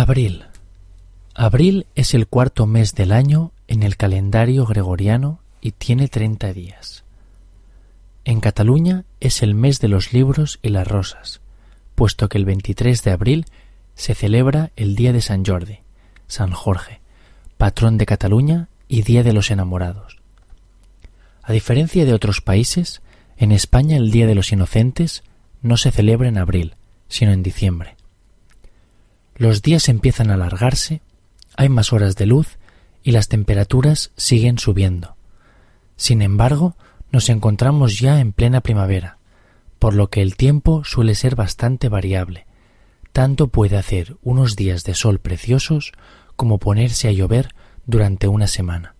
Abril. Abril es el cuarto mes del año en el calendario gregoriano y tiene treinta días. En Cataluña es el mes de los libros y las rosas, puesto que el 23 de abril se celebra el Día de San Jordi, San Jorge, patrón de Cataluña y Día de los Enamorados. A diferencia de otros países, en España el Día de los Inocentes no se celebra en abril, sino en diciembre. Los días empiezan a alargarse, hay más horas de luz y las temperaturas siguen subiendo. Sin embargo, nos encontramos ya en plena primavera, por lo que el tiempo suele ser bastante variable. Tanto puede hacer unos días de sol preciosos como ponerse a llover durante una semana.